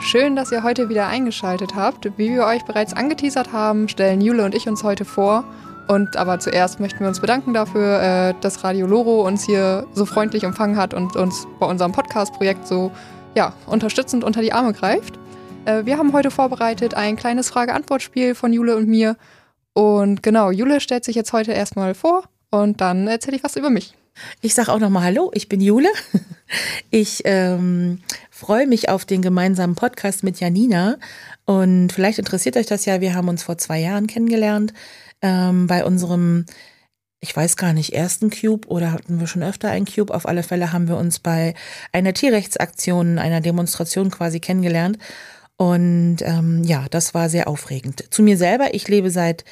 Schön, dass ihr heute wieder eingeschaltet habt. Wie wir euch bereits angeteasert haben, stellen Jule und ich uns heute vor. Und aber zuerst möchten wir uns bedanken dafür, äh, dass Radio Loro uns hier so freundlich empfangen hat und uns bei unserem Podcast-Projekt so ja, unterstützend unter die Arme greift. Äh, wir haben heute vorbereitet ein kleines Frage-Antwort-Spiel von Jule und mir. Und genau, Jule stellt sich jetzt heute erstmal vor und dann erzähle ich was über mich. Ich sage auch nochmal Hallo, ich bin Jule. Ich ähm, freue mich auf den gemeinsamen Podcast mit Janina. Und vielleicht interessiert euch das ja, wir haben uns vor zwei Jahren kennengelernt ähm, bei unserem, ich weiß gar nicht, ersten Cube oder hatten wir schon öfter einen Cube. Auf alle Fälle haben wir uns bei einer Tierrechtsaktion, einer Demonstration quasi kennengelernt. Und ähm, ja, das war sehr aufregend. Zu mir selber, ich lebe seit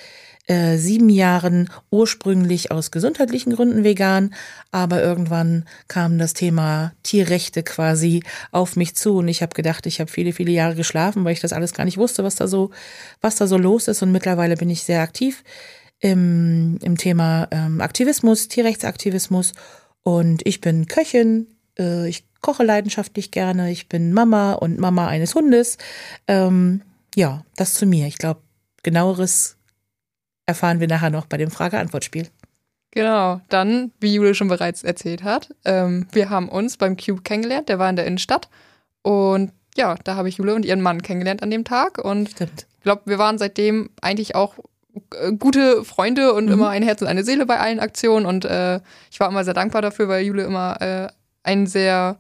äh, sieben Jahren ursprünglich aus gesundheitlichen Gründen vegan, aber irgendwann kam das Thema Tierrechte quasi auf mich zu und ich habe gedacht, ich habe viele, viele Jahre geschlafen, weil ich das alles gar nicht wusste, was da so, was da so los ist und mittlerweile bin ich sehr aktiv im, im Thema ähm, Aktivismus, Tierrechtsaktivismus und ich bin Köchin, äh, ich koche leidenschaftlich gerne, ich bin Mama und Mama eines Hundes. Ähm, ja, das zu mir. Ich glaube, genaueres erfahren wir nachher noch bei dem Frage-Antwort-Spiel. Genau, dann, wie Jule schon bereits erzählt hat, ähm, wir haben uns beim Cube kennengelernt, der war in der Innenstadt. Und ja, da habe ich Jule und ihren Mann kennengelernt an dem Tag. Und ich glaube, wir waren seitdem eigentlich auch äh, gute Freunde und mhm. immer ein Herz und eine Seele bei allen Aktionen. Und äh, ich war immer sehr dankbar dafür, weil Jule immer äh, ein sehr,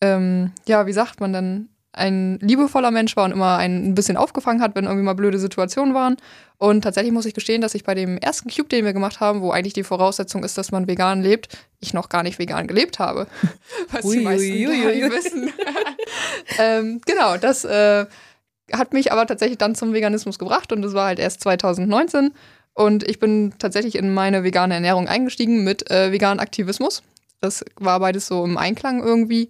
ähm, ja, wie sagt man dann, ein liebevoller Mensch war und immer ein bisschen aufgefangen hat, wenn irgendwie mal blöde Situationen waren. Und tatsächlich muss ich gestehen, dass ich bei dem ersten Cube, den wir gemacht haben, wo eigentlich die Voraussetzung ist, dass man vegan lebt, ich noch gar nicht vegan gelebt habe. Was ui, die meisten ui, ui, nicht wissen. ähm, genau, das äh, hat mich aber tatsächlich dann zum Veganismus gebracht und das war halt erst 2019. Und ich bin tatsächlich in meine vegane Ernährung eingestiegen mit äh, veganen Aktivismus. Das war beides so im Einklang irgendwie.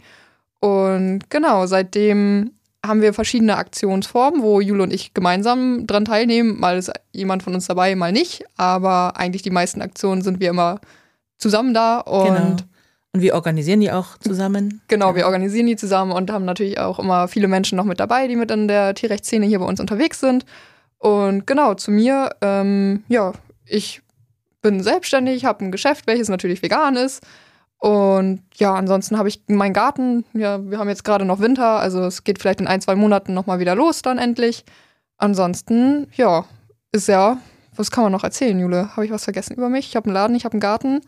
Und genau, seitdem haben wir verschiedene Aktionsformen, wo Jule und ich gemeinsam dran teilnehmen. Mal ist jemand von uns dabei, mal nicht. Aber eigentlich die meisten Aktionen sind wir immer zusammen da. Und genau. Und wir organisieren die auch zusammen. Genau, wir organisieren die zusammen und haben natürlich auch immer viele Menschen noch mit dabei, die mit in der Tierrechtsszene hier bei uns unterwegs sind. Und genau, zu mir, ähm, ja, ich bin selbstständig, habe ein Geschäft, welches natürlich vegan ist. Und ja, ansonsten habe ich meinen Garten. Ja, wir haben jetzt gerade noch Winter, also es geht vielleicht in ein, zwei Monaten nochmal wieder los dann endlich. Ansonsten, ja, ist ja, was kann man noch erzählen, Jule? Habe ich was vergessen über mich? Ich habe einen Laden, ich habe einen Garten.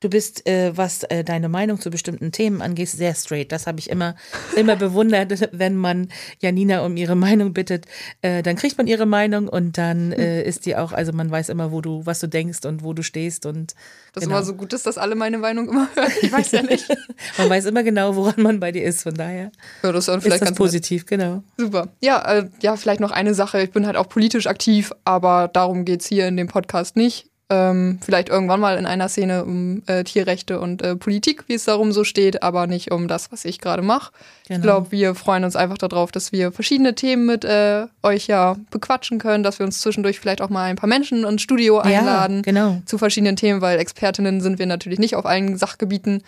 Du bist, äh, was äh, deine Meinung zu bestimmten Themen angeht, sehr straight. Das habe ich immer, immer bewundert, wenn man Janina um ihre Meinung bittet. Äh, dann kriegt man ihre Meinung und dann äh, ist die auch, also man weiß immer, wo du, was du denkst und wo du stehst und das genau. immer so gut ist, dass alle meine Meinung immer hören. Ich weiß ja nicht. man weiß immer genau, woran man bei dir ist. Von daher ja, das ist, vielleicht ist das positiv, nett. genau. Super. Ja, äh, ja, vielleicht noch eine Sache. Ich bin halt auch politisch aktiv, aber darum geht es hier in dem Podcast nicht. Ähm, vielleicht irgendwann mal in einer Szene um äh, Tierrechte und äh, Politik, wie es darum so steht, aber nicht um das, was ich gerade mache. Genau. Ich glaube, wir freuen uns einfach darauf, dass wir verschiedene Themen mit äh, euch ja bequatschen können, dass wir uns zwischendurch vielleicht auch mal ein paar Menschen ins Studio einladen ja, genau. zu verschiedenen Themen, weil Expertinnen sind wir natürlich nicht auf allen Sachgebieten.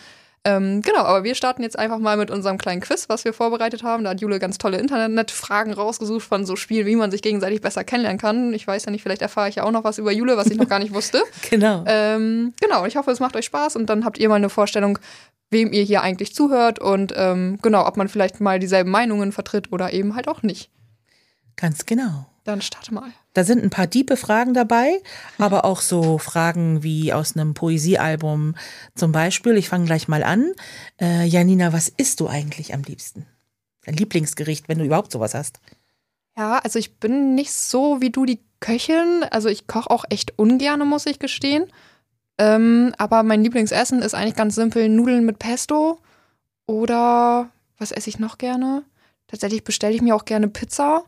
Ähm, genau, aber wir starten jetzt einfach mal mit unserem kleinen Quiz, was wir vorbereitet haben. Da hat Jule ganz tolle Internetfragen rausgesucht von so Spielen, wie man sich gegenseitig besser kennenlernen kann. Ich weiß ja nicht, vielleicht erfahre ich ja auch noch was über Jule, was ich noch gar nicht wusste. genau. Ähm, genau, ich hoffe, es macht euch Spaß und dann habt ihr mal eine Vorstellung, wem ihr hier eigentlich zuhört und ähm, genau, ob man vielleicht mal dieselben Meinungen vertritt oder eben halt auch nicht. Ganz genau. Dann starte mal. Da sind ein paar diepe Fragen dabei, aber auch so Fragen wie aus einem Poesiealbum. Zum Beispiel, ich fange gleich mal an. Äh, Janina, was isst du eigentlich am liebsten? Dein Lieblingsgericht, wenn du überhaupt sowas hast. Ja, also ich bin nicht so wie du die Köchin. Also ich koche auch echt ungern, muss ich gestehen. Ähm, aber mein Lieblingsessen ist eigentlich ganz simpel Nudeln mit Pesto. Oder was esse ich noch gerne? Tatsächlich bestelle ich mir auch gerne Pizza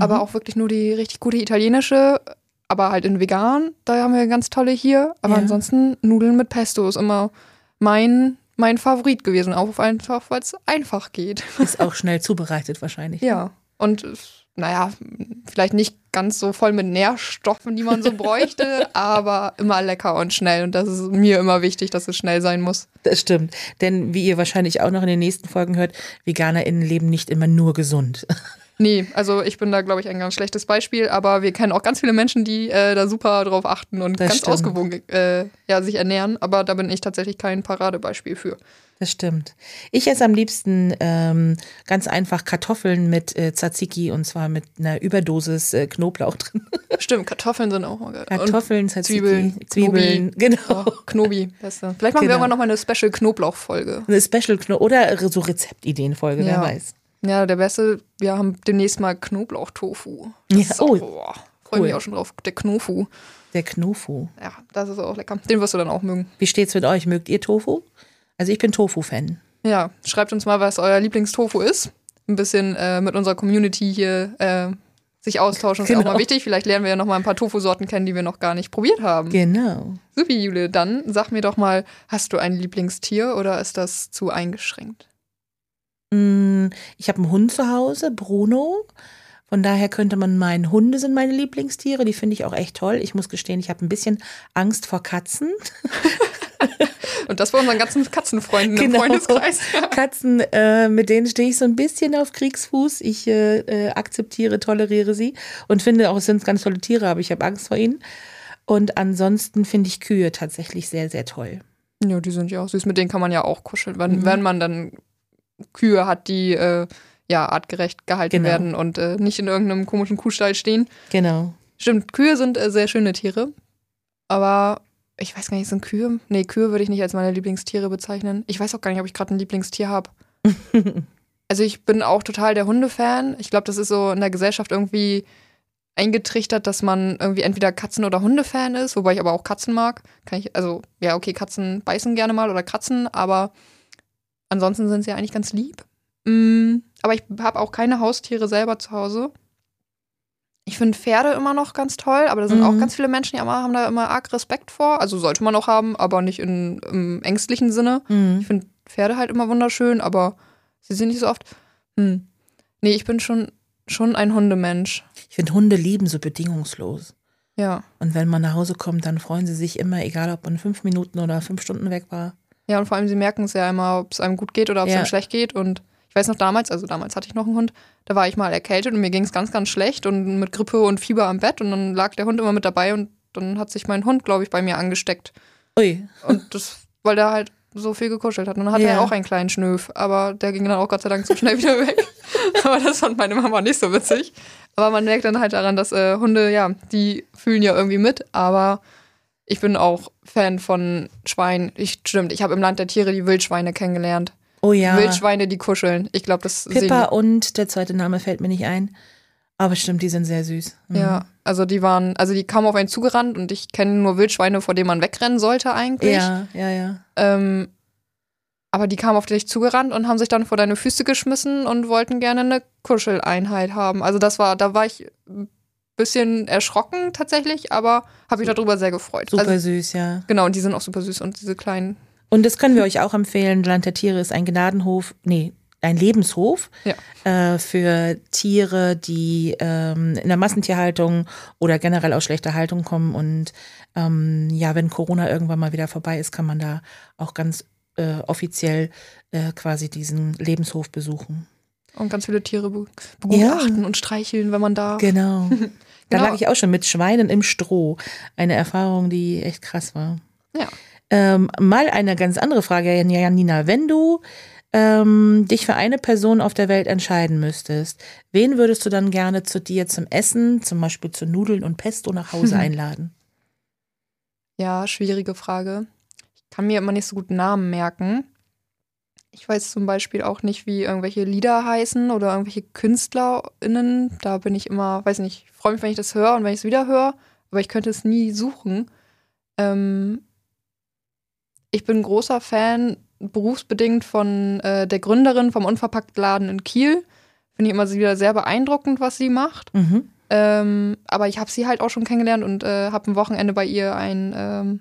aber mhm. auch wirklich nur die richtig gute italienische, aber halt in vegan. Da haben wir ganz tolle hier. Aber ja. ansonsten Nudeln mit Pesto ist immer mein, mein Favorit gewesen, auch einfach, weil es einfach geht. Ist auch schnell zubereitet wahrscheinlich. Ja. Und naja, vielleicht nicht ganz so voll mit Nährstoffen, die man so bräuchte, aber immer lecker und schnell. Und das ist mir immer wichtig, dass es schnell sein muss. Das stimmt. Denn wie ihr wahrscheinlich auch noch in den nächsten Folgen hört, VeganerInnen leben nicht immer nur gesund. Nee, also ich bin da, glaube ich, ein ganz schlechtes Beispiel, aber wir kennen auch ganz viele Menschen, die äh, da super drauf achten und Das ganz stimmt. ausgewogen äh, ja, sich ernähren, aber da bin ich tatsächlich kein Paradebeispiel für. Das stimmt. Ich esse am liebsten ähm, ganz einfach Kartoffeln mit äh, Tzatziki und zwar mit einer Überdosis äh, Knoblauch drin. Stimmt, Kartoffeln sind auch mal geil. Kartoffeln, und Tzatziki, Zwiebeln, Zwiebeln, Knobi. genau. Oh, Knobi, beste. Vielleicht machen Genau. wir irgendwann noch mal eine Special Knoblauch-Folge. Eine Special Kno oder so Rezeptideenfolge, wer Ja. weiß. Ja, der beste, wir haben demnächst mal Knoblauch-Tofu. Ja, ist oh, boah, freue cool. mich auch schon drauf. Der Knofu. Der Knofu. Ja, das ist auch lecker. Den wirst du dann auch mögen. Wie steht's mit euch? Mögt ihr Tofu? Also ich bin Tofu-Fan. Ja, schreibt uns mal, was euer Lieblingstofu ist. Ein bisschen äh, mit unserer Community hier äh, sich austauschen ist ja auch Genau. mal wichtig. Vielleicht lernen wir ja noch mal ein paar Tofu-Sorten kennen, die wir noch gar nicht probiert haben. Genau. Supi, Jule, dann sag mir doch mal, hast du ein Lieblingstier oder ist das zu eingeschränkt? Mm, Ich habe einen Hund zu Hause, Bruno. Von daher könnte man meinen, Hunde sind meine Lieblingstiere. Die finde ich auch echt toll. Ich muss gestehen, ich habe ein bisschen Angst vor Katzen. Und das bei unseren ganzen Katzenfreunden im Genau. Freundeskreis. Katzen, äh, mit denen stehe ich so ein bisschen auf Kriegsfuß. Ich äh, äh, akzeptiere, toleriere sie und finde auch, es sind ganz tolle Tiere, aber ich habe Angst vor ihnen. Und ansonsten finde ich Kühe tatsächlich sehr, sehr toll. Ja, die sind ja auch süß. Mit denen kann man ja auch kuscheln, wenn, Mhm. wenn man dann Kühe hat, die äh, ja artgerecht gehalten Genau. werden und äh, nicht in irgendeinem komischen Kuhstall stehen. Genau. Stimmt, Kühe sind äh, sehr schöne Tiere. Aber ich weiß gar nicht, sind Kühe? Nee, Kühe würde ich nicht als meine Lieblingstiere bezeichnen. Ich weiß auch gar nicht, ob ich gerade ein Lieblingstier habe. also ich bin auch total der Hundefan. Ich glaube, das ist so in der Gesellschaft irgendwie eingetrichtert, dass man irgendwie entweder Katzen- oder Hundefan ist, wobei ich aber auch Katzen mag. Kann ich, also, ja, okay, Katzen beißen gerne mal oder kratzen, aber ansonsten sind sie ja eigentlich ganz lieb. Mm, aber ich habe auch keine Haustiere selber zu Hause. Ich finde Pferde immer noch ganz toll, aber da sind Mhm. auch ganz viele Menschen, die haben da immer arg Respekt vor. Also sollte man auch haben, aber nicht in, im ängstlichen Sinne. Mhm. Ich finde Pferde halt immer wunderschön, aber sie sind nicht so oft. Hm. Nee, ich bin schon, schon ein Hundemensch. Ich finde Hunde lieben so bedingungslos. Ja. Und wenn man nach Hause kommt, dann freuen sie sich immer, egal ob man fünf Minuten oder fünf Stunden weg war. Ja, und vor allem, sie merken es ja immer, ob es einem gut geht oder ob es Ja. einem schlecht geht. Und ich weiß noch damals, also damals hatte ich noch einen Hund, da war ich mal erkältet und mir ging es ganz, ganz schlecht und mit Grippe und Fieber am Bett und dann lag der Hund immer mit dabei und dann hat sich mein Hund, glaube ich, bei mir angesteckt. Ui, Und das, weil der halt so viel gekuschelt hat. Und dann hatte Ja. er auch einen kleinen Schnöf, aber der ging dann auch Gott sei Dank so schnell wieder weg. aber das fand meine Mama nicht so witzig. Aber man merkt dann halt daran, dass äh, Hunde, ja, die fühlen ja irgendwie mit, aber ich bin auch Fan von Schweinen. Ich, stimmt, ich habe im Land der Tiere die Wildschweine kennengelernt. oh ja. Wildschweine, die kuscheln. Ich glaube, das Pippa sehen und der zweite Name fällt mir nicht ein. Aber stimmt, die sind sehr süß. Mhm. Ja, also die waren, also die kamen auf einen zugerannt und ich kenne nur Wildschweine, vor denen man wegrennen sollte eigentlich. Ja, ja, ja. Ähm, aber die kamen auf dich zugerannt und haben sich dann vor deine Füße geschmissen und wollten gerne eine Kuscheleinheit haben. Also das war, da war ich ein bisschen erschrocken tatsächlich, aber habe mich darüber sehr gefreut. Super Also, süß, ja. genau, und die sind auch super süß und diese kleinen. Und das können wir euch auch empfehlen. Land der Tiere ist ein Gnadenhof, nee, ein Lebenshof Ja. äh, für Tiere, die ähm, in der Massentierhaltung oder generell aus schlechter Haltung kommen. Und ähm, ja, wenn Corona irgendwann mal wieder vorbei ist, kann man da auch ganz äh, offiziell äh, quasi diesen Lebenshof besuchen. Und ganz viele Tiere be begutachten und streicheln, wenn man darf. Genau. Da Genau. lag ich auch schon mit Schweinen im Stroh. Eine Erfahrung, die echt krass war. Ja. Ähm, mal eine ganz andere Frage, Janina. Wenn du ähm, dich für eine Person auf der Welt entscheiden müsstest, wen würdest du dann gerne zu dir zum Essen, zum Beispiel zu Nudeln und Pesto nach Hause einladen? Ja, schwierige Frage. Ich kann mir immer nicht so gut Namen merken. Ich weiß zum Beispiel auch nicht, wie irgendwelche Lieder heißen oder irgendwelche KünstlerInnen. Da bin ich immer, weiß nicht, ich freue mich, wenn ich das höre und wenn ich es wieder höre, aber ich könnte es nie suchen. Ähm, ich bin großer Fan, berufsbedingt von äh, der Gründerin vom Unverpacktladen in Kiel. Finde ich immer wieder sehr beeindruckend, was sie macht. Mhm. Ähm, aber ich habe sie halt auch schon kennengelernt und äh, habe ein Wochenende bei ihr einen ähm,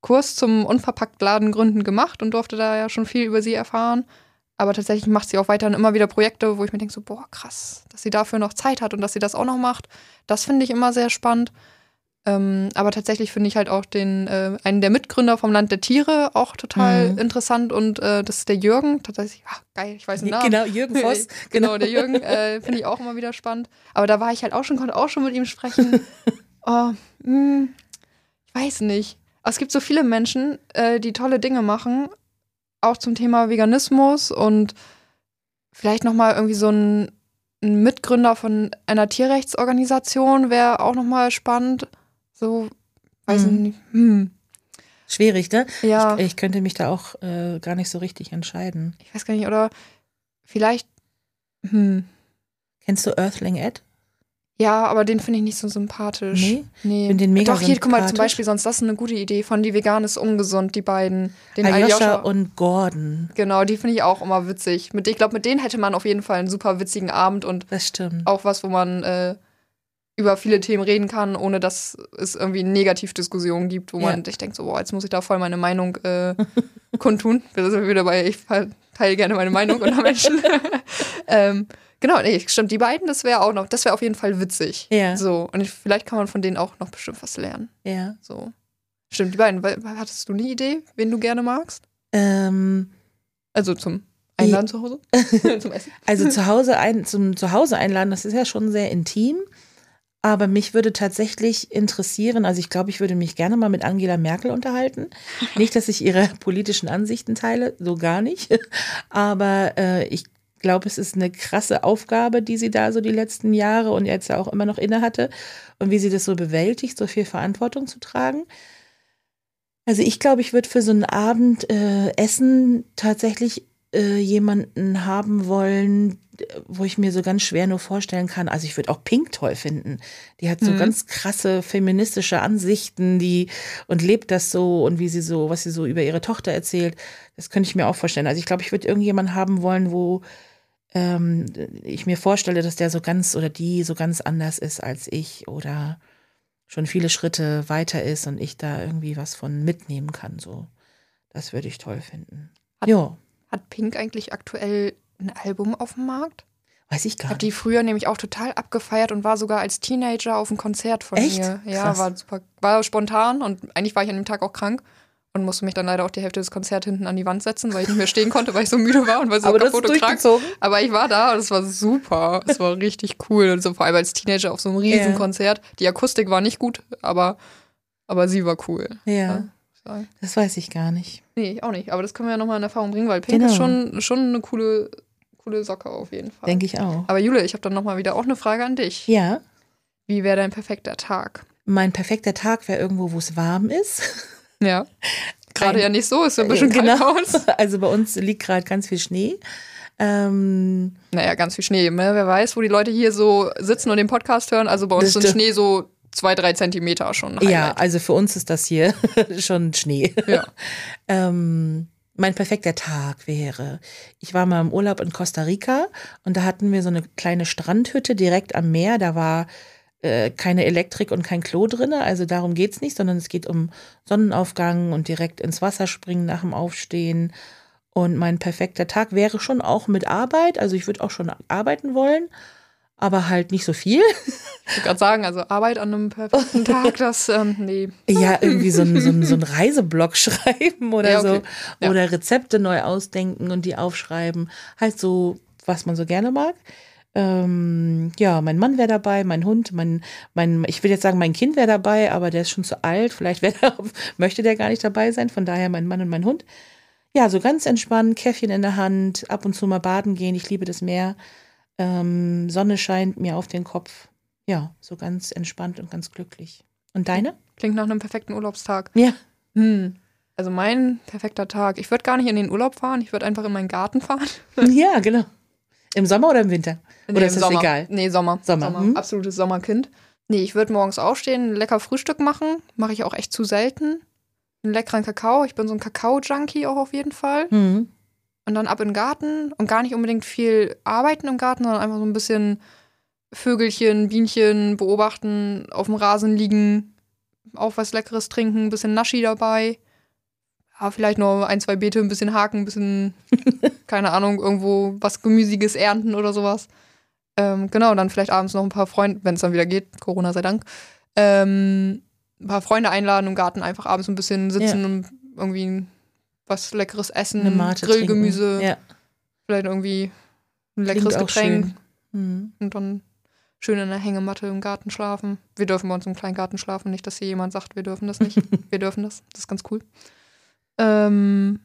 Kurs zum Unverpacktladen gründen gemacht und durfte da ja schon viel über sie erfahren. Aber tatsächlich macht sie auch weiterhin immer wieder Projekte, wo ich mir denke, so, boah, krass, dass sie dafür noch Zeit hat und dass sie das auch noch macht. Das finde ich immer sehr spannend. Ähm, aber tatsächlich finde ich halt auch den, äh, einen der Mitgründer vom Land der Tiere auch total mhm. interessant und äh, das ist der Jürgen. Tatsächlich, ach, geil, ich weiß den Namen. Genau, Jürgen Voss. genau, genau, der Jürgen äh, finde ich auch immer wieder spannend. Aber da war ich halt auch schon, konnte auch schon mit ihm sprechen. oh, mh, hm, ich weiß nicht. Es gibt so viele Menschen, äh, die tolle Dinge machen, auch zum Thema Veganismus und vielleicht nochmal irgendwie so ein, ein, Mitgründer von einer Tierrechtsorganisation wäre auch nochmal spannend. So, weiß hm. nicht. Hm. Schwierig, ne? Ja. Ich, ich könnte mich da auch äh, gar nicht so richtig entscheiden. Ich weiß gar nicht, oder vielleicht. Hm. Kennst du Earthling Ed? Ja, aber den finde ich nicht so sympathisch. Nee? Nee. Bin den mega Doch, hier, guck mal, zum Beispiel, sonst das ist eine gute Idee von Die Vegan ist ungesund, die beiden. Den Aljoscha, Aljoscha. und Gordon. Genau, die finde ich auch immer witzig. Mit, ich glaube, mit denen hätte man auf jeden Fall einen super witzigen Abend und auch was, wo man äh, über viele Themen reden kann, ohne dass es irgendwie Negativdiskussionen gibt, wo ja. man sich denkt, so, boah, jetzt muss ich da voll meine Meinung äh, kundtun. Wir sind wieder bei, ich teile gerne meine Meinung unter Menschen. ähm, Genau, nee, stimmt. Die beiden, das wäre auch noch, das wäre auf jeden Fall witzig. Ja. So. Und ich, vielleicht kann man von denen auch noch bestimmt was lernen. Ja. So. Stimmt, die beiden. Hattest du eine Idee, wen du gerne magst? Ähm, also zum Einladen zu Hause? zum Essen? Also zu Hause ein, zum Zuhause einladen, das ist ja schon sehr intim. Aber mich würde tatsächlich interessieren, also ich glaube, ich würde mich gerne mal mit Angela Merkel unterhalten. Nicht, dass ich ihre politischen Ansichten teile, so gar nicht. Aber äh, ich glaube, es ist eine krasse Aufgabe, die sie da so die letzten Jahre und jetzt auch immer noch inne hatte und wie sie das so bewältigt, so viel Verantwortung zu tragen. Also ich glaube, ich würde für so einen Abend äh, Essen tatsächlich äh, jemanden haben wollen, wo ich mir so ganz schwer nur vorstellen kann. Also ich würde auch Pink toll finden. Die hat so mhm. ganz krasse feministische Ansichten, die und lebt das so und wie sie so, was sie so über ihre Tochter erzählt. Das könnte ich mir auch vorstellen. Also ich glaube, ich würde irgendjemanden haben wollen, wo ähm, ich mir vorstelle, dass der so ganz oder die so ganz anders ist als ich oder schon viele Schritte weiter ist und ich da irgendwie was von mitnehmen kann. So, das würde ich toll finden. Hat, jo. hat Pink eigentlich aktuell ein Album auf dem Markt? Weiß ich gar nicht. Hat die früher nämlich auch total abgefeiert und war sogar als Teenager auf einem Konzert von Echt? mir. Ja, Krass. war super, war spontan und eigentlich war ich an dem Tag auch krank und musste mich dann leider auch die Hälfte des Konzerts hinten an die Wand setzen, weil ich nicht mehr stehen konnte, weil ich so müde war und weil so kaputt und krank. Aber ich war da und es war super. Es war richtig cool. Und so vor allem als Teenager auf so einem Riesenkonzert. Yeah. Die Akustik war nicht gut, aber, aber sie war cool. Ja. ja das weiß ich gar nicht. Nee, auch nicht. Aber das können wir ja nochmal in Erfahrung bringen, weil Pink genau. ist schon, schon eine coole, coole Socke auf jeden Fall. Denke ich auch. Aber Jule, ich habe dann nochmal wieder auch eine Frage an dich. Ja. Wie wäre dein perfekter Tag? Mein perfekter Tag wäre irgendwo, wo es warm ist. Ja. Gerade ja nicht so, ist ja ein bisschen genau. Also bei uns liegt gerade ganz viel Schnee. Ähm, naja, ganz viel Schnee. Ne? Wer weiß, wo die Leute hier so sitzen und den Podcast hören. Also bei uns sind Schnee so zwei, drei Zentimeter schon. Ja, also für uns ist das hier schon Schnee. Ja. ähm, mein perfekter Tag wäre, ich war mal im Urlaub in Costa Rica und da hatten wir so eine kleine Strandhütte direkt am Meer. Da war äh, keine Elektrik und kein Klo drin. Also darum geht es nicht, sondern es geht um Sonnenaufgang und direkt ins Wasser springen nach dem Aufstehen. Und mein perfekter Tag wäre schon auch mit Arbeit. Also ich würde auch schon arbeiten wollen, aber halt nicht so viel. Ich würde gerade sagen, also Arbeit an einem perfekten Tag, das, ähm, nee. Ja, irgendwie so ein, so ein, so ein Reiseblock schreiben oder ja, okay. so. Ja. Oder Rezepte neu ausdenken und die aufschreiben. Halt so, was man so gerne mag. Ähm, ja, mein Mann wäre dabei, mein Hund, mein, mein, ich will jetzt sagen, mein Kind wäre dabei, aber der ist schon zu alt. Vielleicht der, möchte der gar nicht dabei sein. Von daher mein Mann und mein Hund. Ja, so ganz entspannt, Käffchen in der Hand, ab und zu mal baden gehen. Ich liebe das Meer. Ähm, Sonne scheint mir auf den Kopf. Ja, so ganz entspannt und ganz glücklich. Und deine? Klingt nach einem perfekten Urlaubstag. Ja. Hm. Also mein perfekter Tag. Ich würde gar nicht in den Urlaub fahren, ich würde einfach in meinen Garten fahren. Ja, genau. Im Sommer oder im Winter? Nee, oder ist das Sommer. egal? Nee, Sommer. Sommer. Sommer. Hm? Absolutes Sommerkind. Nee, ich würde morgens aufstehen, lecker Frühstück machen. Mache ich auch echt zu selten. Einen leckeren Kakao. Ich bin so ein Kakao-Junkie auch auf jeden Fall. Mhm. Und dann ab in den Garten und gar nicht unbedingt viel arbeiten im Garten, sondern einfach so ein bisschen Vögelchen, Bienchen beobachten, auf dem Rasen liegen, auch was Leckeres trinken, ein bisschen Naschi dabei. Ja, vielleicht noch ein, zwei Beete, ein bisschen haken, ein bisschen, keine Ahnung, irgendwo was Gemüsiges ernten oder sowas. Ähm, genau, dann vielleicht abends noch ein paar Freunde, wenn es dann wieder geht, Corona sei Dank, ähm, ein paar Freunde einladen im Garten, einfach abends ein bisschen sitzen Ja. und irgendwie was Leckeres essen, Grillgemüse. Ja, vielleicht irgendwie ein leckeres klingt Getränk. Mhm. und dann schön in der Hängematte im Garten schlafen. Wir dürfen bei uns im kleinen Garten schlafen, nicht, dass hier jemand sagt, wir dürfen das nicht. wir dürfen das. Das ist ganz cool. Ähm,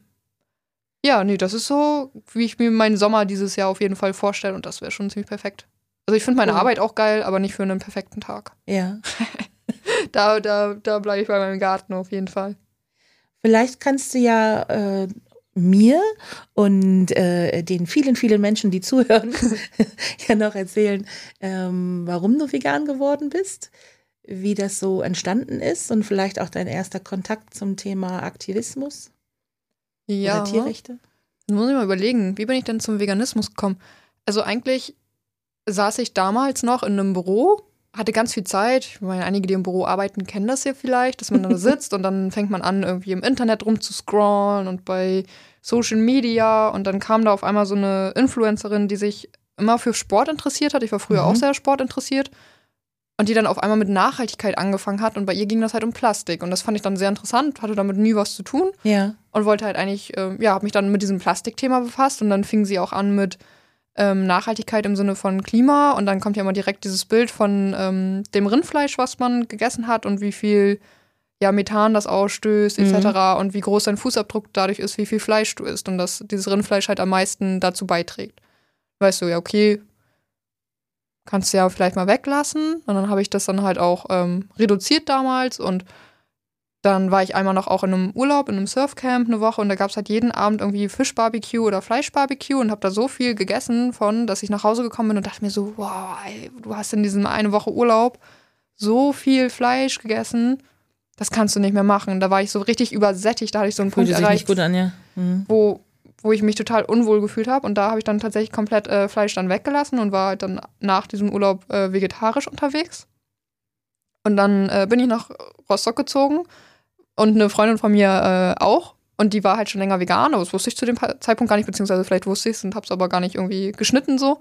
ja, nee, das ist so, wie ich mir meinen Sommer dieses Jahr auf jeden Fall vorstelle und das wäre schon ziemlich perfekt. Also ich finde meine Cool. Arbeit auch geil, aber nicht für einen perfekten Tag. Ja. Da, da, da bleibe ich bei meinem Garten auf jeden Fall. Vielleicht kannst du ja äh, mir und äh, den vielen, vielen Menschen, die zuhören, ja noch erzählen, ähm, warum du vegan geworden bist, wie das so entstanden ist und vielleicht auch dein erster Kontakt zum Thema Aktivismus Ja. oder Tierrechte. Jetzt muss ich mal überlegen, wie bin ich denn zum Veganismus gekommen? Also eigentlich saß ich damals noch in einem Büro, hatte ganz viel Zeit. Ich meine, einige, die im Büro arbeiten, kennen das ja vielleicht, dass man da sitzt und dann fängt man an, irgendwie im Internet rumzuscrollen und bei Social Media und dann kam da auf einmal so eine Influencerin, die sich immer für Sport interessiert hat. Ich war früher Mhm. auch sehr sportinteressiert. Und die dann auf einmal mit Nachhaltigkeit angefangen hat und bei ihr ging das halt um Plastik. Und das fand ich dann sehr interessant, hatte damit nie was zu tun Ja. und wollte halt eigentlich, ähm, ja, habe mich dann mit diesem Plastikthema befasst und dann fing sie auch an mit ähm, Nachhaltigkeit im Sinne von Klima und dann kommt ja immer direkt dieses Bild von ähm, dem Rindfleisch, was man gegessen hat und wie viel ja, Methan das ausstößt Mhm. etc. und wie groß dein Fußabdruck dadurch ist, wie viel Fleisch du isst und dass dieses Rindfleisch halt am meisten dazu beiträgt. Weißt du, ja, okay, kannst du ja vielleicht mal weglassen. Und dann habe ich das dann halt auch ähm, reduziert damals und dann war ich einmal noch auch in einem Urlaub, in einem Surfcamp eine Woche und da gab es halt jeden Abend irgendwie Fischbarbecue oder Fleischbarbecue und habe da so viel gegessen von, dass ich nach Hause gekommen bin und dachte mir so, wow, ey, du hast in diesem eine Woche Urlaub so viel Fleisch gegessen, das kannst du nicht mehr machen. Da war ich so richtig übersättigt, da hatte ich so einen Punkt Fühlte sich erreicht, an, ja. Mhm. wo, wo ich mich total unwohl gefühlt habe und da habe ich dann tatsächlich komplett äh, Fleisch dann weggelassen und war dann nach diesem Urlaub äh, vegetarisch unterwegs. Und dann äh, bin ich nach Rostock gezogen und eine Freundin von mir äh, auch. Und die war halt schon länger vegan, aber das wusste ich zu dem Zeitpunkt gar nicht, beziehungsweise vielleicht wusste ich es und habe es aber gar nicht irgendwie geschnitten so.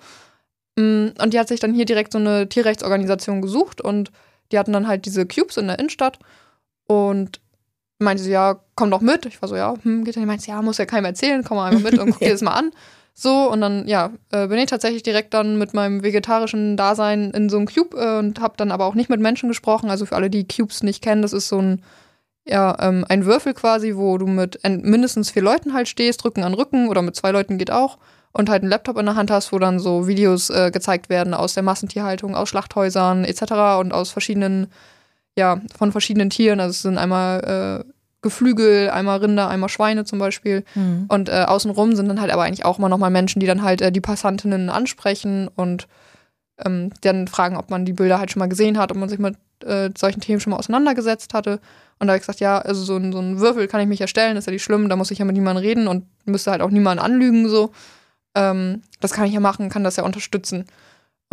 Mm, Und die hat sich dann hier direkt so eine Tierrechtsorganisation gesucht und die hatten dann halt diese Cubes in der Innenstadt und meinte sie, ja, komm doch mit. Ich war so, ja, hm, geht dann. Die meinte, ja, muss ja keinem erzählen, komm mal einfach mit und guck dir das mal an. So, und dann, ja, äh, bin ich tatsächlich direkt dann mit meinem vegetarischen Dasein in so einem Cube äh, und habe dann aber auch nicht mit Menschen gesprochen. Also für alle, die Cubes nicht kennen, das ist so ein, ja, ähm, ein Würfel quasi, wo du mit mindestens vier Leuten halt stehst, Rücken an Rücken oder mit zwei Leuten geht auch. Und halt einen Laptop in der Hand hast, wo dann so Videos äh, gezeigt werden aus der Massentierhaltung, aus Schlachthäusern etc. und aus verschiedenen, ja, von verschiedenen Tieren. Also es sind einmal äh, Geflügel, einmal Rinder, einmal Schweine zum Beispiel. Mhm. Und äh, außenrum sind dann halt aber eigentlich auch immer nochmal Menschen, die dann halt äh, die Passantinnen ansprechen und ähm, dann fragen, ob man die Bilder halt schon mal gesehen hat, ob man sich mit äh, solchen Themen schon mal auseinandergesetzt hatte. Und da habe ich gesagt, ja, also so ein, so ein Würfel kann ich mich erstellen, ist ja nicht schlimm, da muss ich ja mit niemandem reden und müsste halt auch niemanden anlügen so. Ähm, das kann ich ja machen, kann das ja unterstützen.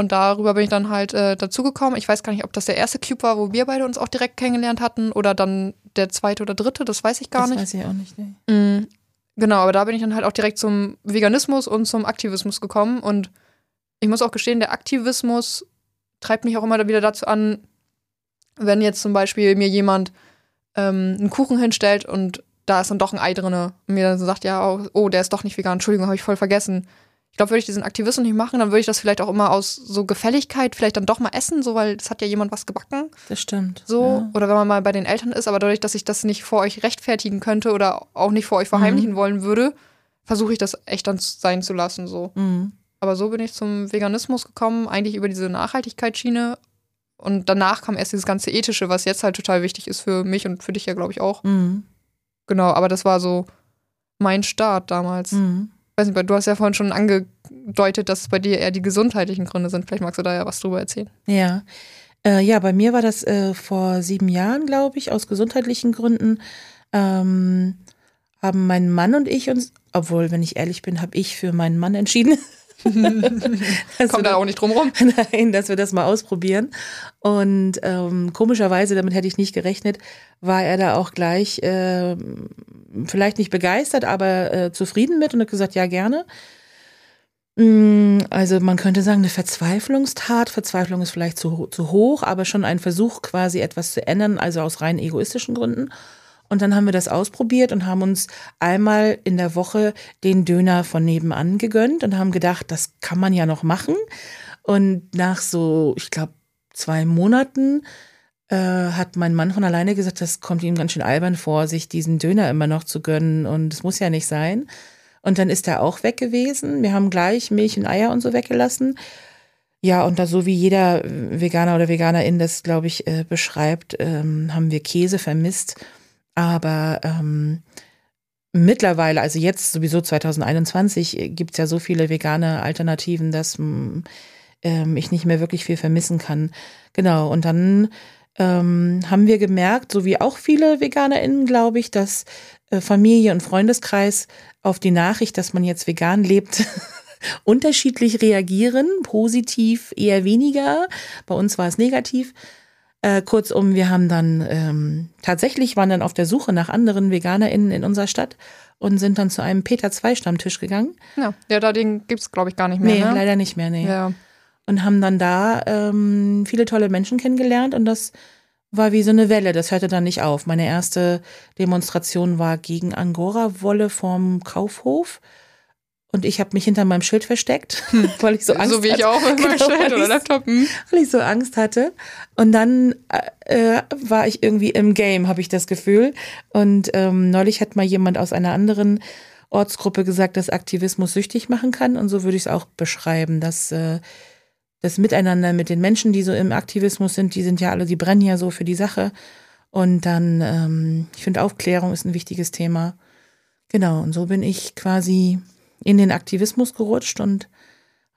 Und darüber bin ich dann halt äh, dazugekommen. Ich weiß gar nicht, ob das der erste Cube war, wo wir beide uns auch direkt kennengelernt hatten oder dann der zweite oder dritte, das weiß ich gar das nicht. weiß ich auch nicht. Nee. Mm, Genau, aber da bin ich dann halt auch direkt zum Veganismus und zum Aktivismus gekommen. Und ich muss auch gestehen, der Aktivismus treibt mich auch immer wieder dazu an, wenn jetzt zum Beispiel mir jemand ähm, einen Kuchen hinstellt und da ist dann doch ein Ei drin und mir dann so sagt, ja, oh, oh der ist doch nicht vegan, Entschuldigung, habe ich voll vergessen. Ich glaube, würde ich diesen Aktivismus nicht machen, dann würde ich das vielleicht auch immer aus so Gefälligkeit vielleicht dann doch mal essen, so weil es hat ja jemand was gebacken. Das stimmt. So, Ja. oder wenn man mal bei den Eltern ist, aber dadurch, dass ich das nicht vor euch rechtfertigen könnte oder auch nicht vor euch verheimlichen wollen würde, versuche ich das echt dann sein zu lassen. So. Mhm. Aber so bin ich zum Veganismus gekommen, eigentlich über diese Nachhaltigkeitsschiene. Und danach kam erst dieses ganze Ethische, was jetzt halt total wichtig ist für mich und für dich ja, glaube ich, auch. Mhm. Genau, aber das war so mein Start damals. Mhm. Weiß nicht, du hast ja vorhin schon angedeutet, dass es bei dir eher die gesundheitlichen Gründe sind. Vielleicht magst du da ja was drüber erzählen. Ja. Äh, ja, bei mir war das äh, vor sieben Jahren, glaube ich, aus gesundheitlichen Gründen. Ähm, haben mein Mann und ich uns, obwohl, wenn ich ehrlich bin, habe ich für meinen Mann entschieden. Kommt da auch nicht drum rum. Nein, dass wir das mal ausprobieren. Und ähm, komischerweise, damit hätte ich nicht gerechnet, war er da auch gleich äh, vielleicht nicht begeistert, aber äh, zufrieden mit und hat gesagt, ja, gerne. Mm, also man könnte sagen, eine Verzweiflungstat. Verzweiflung ist vielleicht zu, zu hoch, aber schon ein Versuch, quasi etwas zu ändern, also aus rein egoistischen Gründen. Und dann haben wir das ausprobiert und haben uns einmal in der Woche den Döner von nebenan gegönnt und haben gedacht, das kann man ja noch machen. Und nach so, ich glaube, zwei Monaten äh, hat mein Mann von alleine gesagt, das kommt ihm ganz schön albern vor, sich diesen Döner immer noch zu gönnen und es muss ja nicht sein. Und dann ist er auch weg gewesen. Wir haben gleich Milch und Eier und so weggelassen. Ja, und da so wie jeder Veganer oder Veganerin das, glaube ich, äh, beschreibt, ähm, haben wir Käse vermisst. Aber ähm, mittlerweile, also jetzt sowieso 2021, äh, gibt es ja so viele vegane Alternativen, dass mm, ähm, ich nicht mehr wirklich viel vermissen kann. Genau, und dann ähm, haben wir gemerkt, so wie auch viele VeganerInnen, glaube ich, dass äh, Familie und Freundeskreis auf die Nachricht, dass man jetzt vegan lebt, unterschiedlich reagieren, positiv eher weniger. Bei uns war es negativ. Äh, kurzum, wir haben dann ähm, tatsächlich waren dann auf der Suche nach anderen VeganerInnen in unserer Stadt und sind dann zu einem Peter 2 Stammtisch gegangen. Ja, ja da den gibt es, glaube ich, gar nicht mehr. Nee, ne? leider nicht mehr, nee. Ja. Und haben dann da ähm, viele tolle Menschen kennengelernt und das war wie so eine Welle, das hörte dann nicht auf. Meine erste Demonstration war gegen Angora-Wolle vorm Kaufhof. Und ich habe mich hinter meinem Schild versteckt, weil ich so Angst hatte. So wie ich auch mit meinem Genau, Schild oder Laptop. Hm. weil ich so Angst hatte. Und dann äh, äh, war ich irgendwie im Game, habe ich das Gefühl. Und ähm, neulich hat mal jemand aus einer anderen Ortsgruppe gesagt, dass Aktivismus süchtig machen kann. Und so würde ich es auch beschreiben, dass äh, das Miteinander mit den Menschen, die so im Aktivismus sind, die sind ja alle, die brennen ja so für die Sache. Und dann, ähm, ich finde, Aufklärung ist ein wichtiges Thema. Genau, und so bin ich quasi in den Aktivismus gerutscht und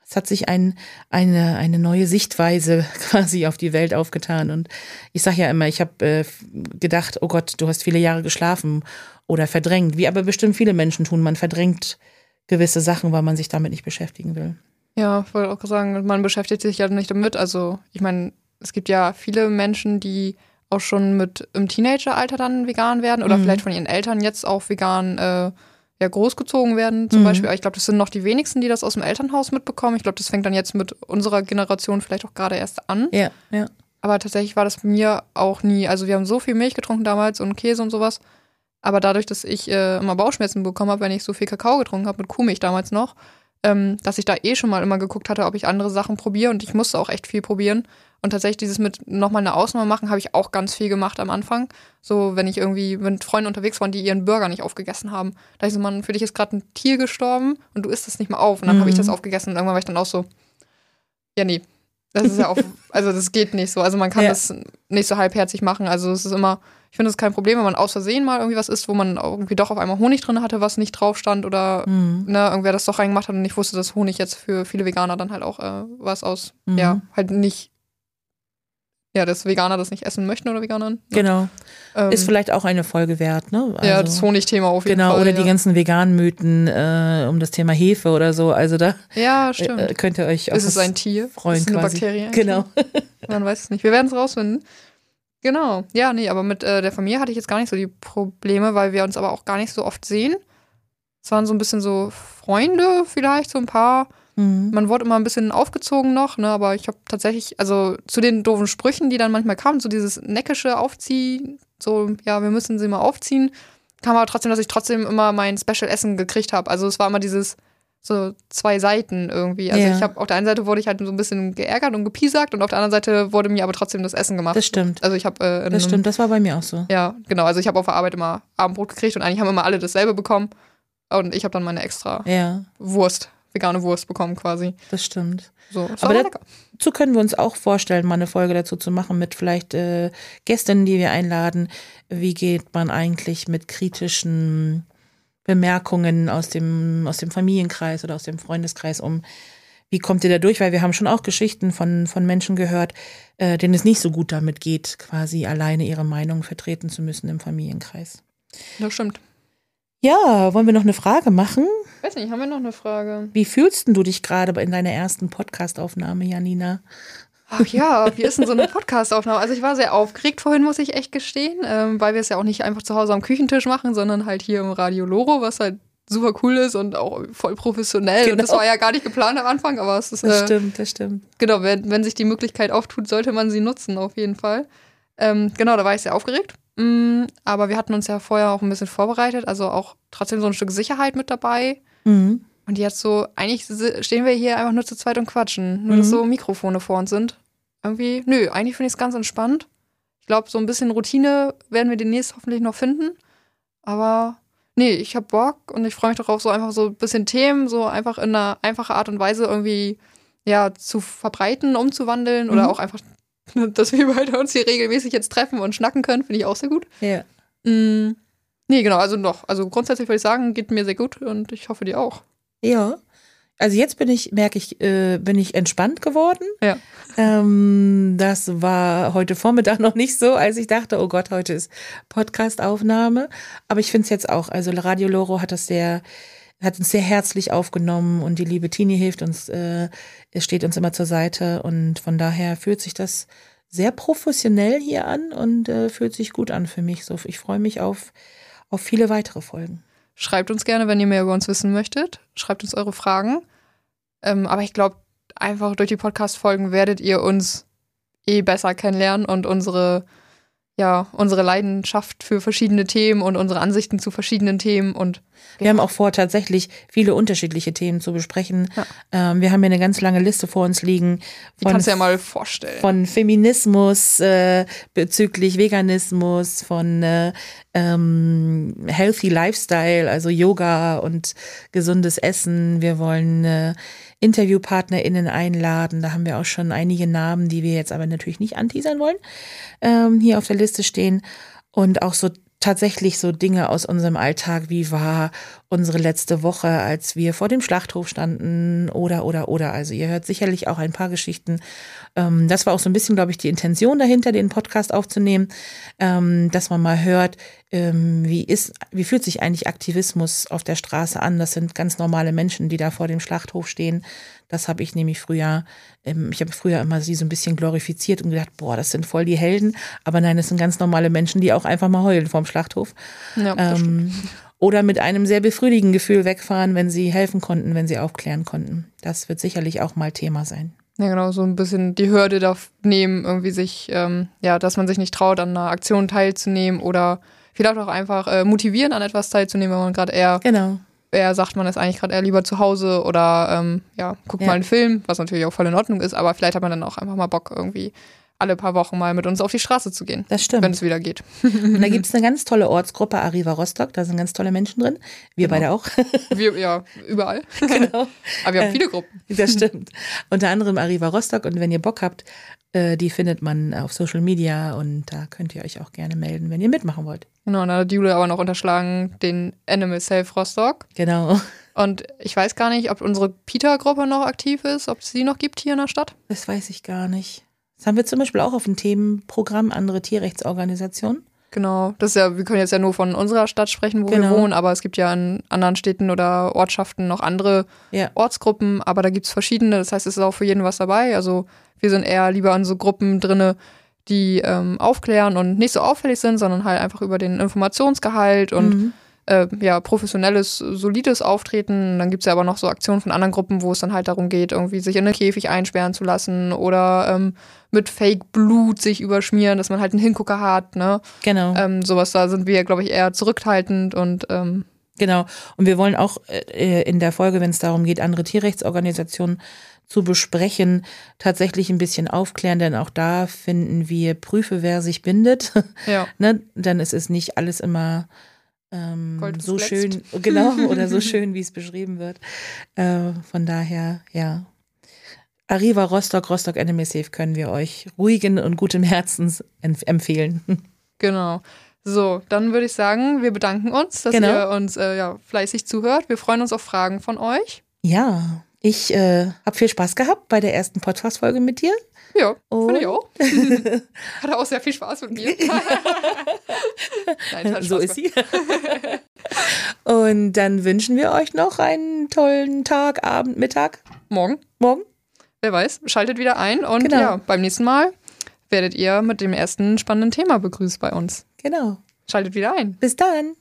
es hat sich ein, eine, eine neue Sichtweise quasi auf die Welt aufgetan. Und ich sage ja immer, ich habe äh, gedacht, oh Gott, du hast viele Jahre geschlafen oder verdrängt, wie aber bestimmt viele Menschen tun. Man verdrängt gewisse Sachen, weil man sich damit nicht beschäftigen will. Ja, ich wollte auch sagen, man beschäftigt sich ja nicht damit. Also, ich meine, es gibt ja viele Menschen, die auch schon mit im Teenageralter dann vegan werden oder Mhm. vielleicht von ihren Eltern jetzt auch vegan äh, ja, großgezogen werden, zum Mhm. Beispiel. Aber ich glaube, das sind noch die wenigsten, die das aus dem Elternhaus mitbekommen. Ich glaube, das fängt dann jetzt mit unserer Generation vielleicht auch gerade erst an. Ja, ja. Aber tatsächlich war das bei mir auch nie. Also wir haben so viel Milch getrunken damals und Käse und sowas. Aber dadurch, dass ich äh, immer Bauchschmerzen bekommen habe, wenn ich so viel Kakao getrunken habe, mit Kuhmilch damals noch, ähm, dass ich da eh schon mal immer geguckt hatte, ob ich andere Sachen probiere. Und ich musste auch echt viel probieren. Und tatsächlich dieses mit nochmal eine Ausnahme machen, habe ich auch ganz viel gemacht am Anfang. So, wenn ich irgendwie mit Freunden unterwegs war, die ihren Burger nicht aufgegessen haben. Da ich so, Mann, für dich ist gerade ein Tier gestorben und du isst das nicht mal auf. Und dann habe ich Mhm. das aufgegessen und irgendwann war ich dann auch so, ja, nee. Das ist ja auch, also das geht nicht so. Also man kann Ja. das nicht so halbherzig machen. Also es ist immer, ich finde es kein Problem, wenn man aus Versehen mal irgendwie was isst, wo man irgendwie doch auf einmal Honig drin hatte, was nicht drauf stand oder Mhm. ne, irgendwer das doch reingemacht hat und ich wusste, dass Honig jetzt für viele Veganer dann halt auch äh, was aus, Mhm. ja, halt nicht, ja, dass Veganer das nicht essen möchten oder Veganern. Ne? Genau. Ähm, Ist vielleicht auch eine Folge wert, ne? ja, Also- das Honigthema auf jeden Genau, Fall. oder ja. die ganzen veganen Mythen äh, um das Thema Hefe oder so. Also da Ja, stimmt. äh, könnt ihr euch auf ist es ein Tier? freuen ist es eine quasi. Bakterie? Genau. Man weiß es nicht. Wir werden es rausfinden. Genau. Ja, nee, aber mit äh, der Familie hatte ich jetzt gar nicht so die Probleme, weil wir uns aber auch gar nicht so oft sehen. Es waren so ein bisschen so Freunde vielleicht, so ein paar. Mhm. Man wurde immer ein bisschen aufgezogen noch, ne, aber ich habe tatsächlich, also zu den doofen Sprüchen, die dann manchmal kamen, so dieses neckische Aufziehen, so, ja, wir müssen sie mal aufziehen, kam aber trotzdem, dass ich trotzdem immer mein Special-Essen gekriegt habe. Also es war immer dieses, so zwei Seiten irgendwie. Also Ja. ich habe auf der einen Seite wurde ich halt so ein bisschen geärgert und gepiesackt und auf der anderen Seite wurde mir aber trotzdem das Essen gemacht. Das stimmt. also ich habe äh, Das stimmt, das war bei mir auch so. Ja, genau. Also ich habe auf der Arbeit immer Abendbrot gekriegt und eigentlich haben immer alle dasselbe bekommen. Und ich habe dann meine extra Ja, Wurst, vegane Wurst bekommen quasi. das stimmt. So, das Aber. So können wir uns auch vorstellen, mal eine Folge dazu zu machen mit vielleicht äh, Gästinnen, die wir einladen. Wie geht man eigentlich mit kritischen Bemerkungen aus dem, aus dem Familienkreis oder aus dem Freundeskreis um? Wie kommt ihr da durch? Weil wir haben schon auch Geschichten von, von Menschen gehört, äh, denen es nicht so gut damit geht, quasi alleine ihre Meinung vertreten zu müssen im Familienkreis. Das stimmt. Ja, wollen wir noch eine Frage machen? weiß nicht, haben wir noch eine Frage? Wie fühlst du dich gerade in deiner ersten Podcast-Aufnahme, Janina? Ach ja, wie ist denn so eine Podcast-Aufnahme? Also ich war sehr aufgeregt vorhin, muss ich echt gestehen, ähm, weil wir es ja auch nicht einfach zu Hause am Küchentisch machen, sondern halt hier im Radio Loro, was halt super cool ist und auch voll professionell. Genau. Und das war ja gar nicht geplant am Anfang, aber es ist. Das äh, stimmt, das stimmt. Genau, wenn, wenn sich die Möglichkeit auftut, sollte man sie nutzen, auf jeden Fall. Ähm, genau, da war ich sehr aufgeregt. Mm, aber wir hatten uns ja vorher auch ein bisschen vorbereitet, also auch trotzdem so ein Stück Sicherheit mit dabei. Mhm. Und jetzt so, eigentlich stehen wir hier einfach nur zu zweit und quatschen. Nur, mhm. dass so Mikrofone vor uns sind. Irgendwie, nö, eigentlich finde ich es ganz entspannt. Ich glaube, so ein bisschen Routine werden wir demnächst hoffentlich noch finden. Aber nee, ich habe Bock und ich freue mich darauf, so einfach so ein bisschen Themen, so einfach in einer einfachen Art und Weise irgendwie ja, zu verbreiten, umzuwandeln mhm. oder auch einfach, dass wir beide uns hier regelmäßig jetzt treffen und schnacken können, finde ich auch sehr gut. Ja. Mm, nee, genau, also noch. Also grundsätzlich würde ich sagen, geht mir sehr gut und ich hoffe dir auch. Ja. Also jetzt bin ich, merke ich, äh, bin ich entspannt geworden. Ja. Ähm, das war heute Vormittag noch nicht so, als ich dachte, oh Gott, heute ist Podcastaufnahme. Aber ich finde es jetzt auch. Also Radio Loro hat das sehr, hat uns sehr herzlich aufgenommen und die liebe Tini hilft uns, äh, steht uns immer zur Seite und von daher fühlt sich das sehr professionell hier an und äh, fühlt sich gut an für mich. So, ich freue mich auf, auf viele weitere Folgen. Schreibt uns gerne, wenn ihr mehr über uns wissen möchtet. Schreibt uns eure Fragen. Ähm, aber ich glaube, einfach durch die Podcast-Folgen werdet ihr uns eh besser kennenlernen und unsere ja, unsere Leidenschaft für verschiedene Themen und unsere Ansichten zu verschiedenen Themen und wir haben auch vor, tatsächlich viele unterschiedliche Themen zu besprechen. Ja. Ähm, wir haben hier eine ganz lange Liste vor uns liegen. Von, kannst du ja mal vorstellen. Von Feminismus äh, bezüglich Veganismus, von äh, ähm, Healthy Lifestyle, also Yoga und gesundes Essen. Wir wollen äh, InterviewpartnerInnen einladen. Da haben wir auch schon einige Namen, die wir jetzt aber natürlich nicht anteasern wollen, ähm, hier auf der Liste stehen. Und auch so tatsächlich so Dinge aus unserem Alltag, wie war unsere letzte Woche, als wir vor dem Schlachthof standen oder, oder, oder. Also ihr hört sicherlich auch ein paar Geschichten. Ähm, das war auch so ein bisschen, glaube ich, die Intention dahinter, den Podcast aufzunehmen, ähm, dass man mal hört, ähm, wie ist, wie fühlt sich eigentlich Aktivismus auf der Straße an? Das sind ganz normale Menschen, die da vor dem Schlachthof stehen. Das habe ich nämlich früher, ähm, ich habe früher immer sie so ein bisschen glorifiziert und gedacht, boah, das sind voll die Helden. Aber nein, das sind ganz normale Menschen, die auch einfach mal heulen vorm Schlachthof. Ja, ähm, oder mit einem sehr befriedigenden Gefühl wegfahren, wenn sie helfen konnten, wenn sie aufklären konnten. Das wird sicherlich auch mal Thema sein. Ja, genau, so ein bisschen die Hürde da nehmen, irgendwie sich, ähm, ja, dass man sich nicht traut, an einer Aktion teilzunehmen oder vielleicht auch einfach äh, motivieren, an etwas teilzunehmen, wenn man gerade eher genau er sagt, man ist eigentlich gerade eher lieber zu Hause oder ähm, ja, guckt ja. mal einen Film, was natürlich auch voll in Ordnung ist, aber vielleicht hat man dann auch einfach mal Bock, irgendwie alle paar Wochen mal mit uns auf die Straße zu gehen. Das stimmt. Wenn es wieder geht. Und da gibt es eine ganz tolle Ortsgruppe, Arriva Rostock, da sind ganz tolle Menschen drin. Wir genau. beide auch. Wir, ja, überall. Genau. Aber wir haben viele Gruppen. Das stimmt. Unter anderem Arriva Rostock. Und wenn ihr Bock habt, äh, die findet man auf Social Media und da könnt ihr euch auch gerne melden, wenn ihr mitmachen wollt. Genau, da hat Jule aber noch unterschlagen den Animal Safe Rostock. Genau. Und ich weiß gar nicht, ob unsere Peter-Gruppe noch aktiv ist, ob es sie noch gibt hier in der Stadt. Das weiß ich gar nicht. Das haben wir zum Beispiel auch auf dem Themenprogramm andere Tierrechtsorganisationen. Genau, das ist ja, wir können jetzt ja nur von unserer Stadt sprechen, wo genau. wir wohnen, aber es gibt ja in anderen Städten oder Ortschaften noch andere ja. Ortsgruppen, aber da gibt es verschiedene, das heißt, es ist auch für jeden was dabei. Also wir sind eher lieber an so Gruppen drinne, die ähm, aufklären und nicht so auffällig sind, sondern halt einfach über den Informationsgehalt und mhm. Äh, ja, professionelles, solides Auftreten. Dann gibt es ja aber noch so Aktionen von anderen Gruppen, wo es dann halt darum geht, irgendwie sich in einen Käfig einsperren zu lassen oder ähm, mit Fake-Blut sich überschmieren, dass man halt einen Hingucker hat, ne? Genau. Ähm, sowas, da sind wir, glaube ich, eher zurückhaltend und ähm, Genau. Und wir wollen auch äh, in der Folge, wenn es darum geht, andere Tierrechtsorganisationen zu besprechen, tatsächlich ein bisschen aufklären, denn auch da finden wir Prüfe, wer sich bindet. Ja. ne? Denn es ist nicht alles immer ähm, so schön, genau, oder so schön, wie es beschrieben wird. Äh, von daher, ja. Arriva Rostock, Rostock Enemy Safe können wir euch ruhigen und gutem Herzens empfehlen. Genau. So, dann würde ich sagen, wir bedanken uns, dass genau. ihr uns äh, ja, fleißig zuhört. Wir freuen uns auf Fragen von euch. Ja, ich äh, habe viel Spaß gehabt bei der ersten Podcast-Folge mit dir. Ja, fand ich auch. Hatte auch sehr viel Spaß mit mir. Nein, so ist sie. Und dann wünschen wir euch noch einen tollen Tag, Abend, Mittag, Morgen, morgen. wer weiß, schaltet wieder ein und Genau. ja, beim nächsten Mal werdet ihr mit dem ersten spannenden Thema begrüßt bei uns. Genau. Schaltet wieder ein. Bis dann.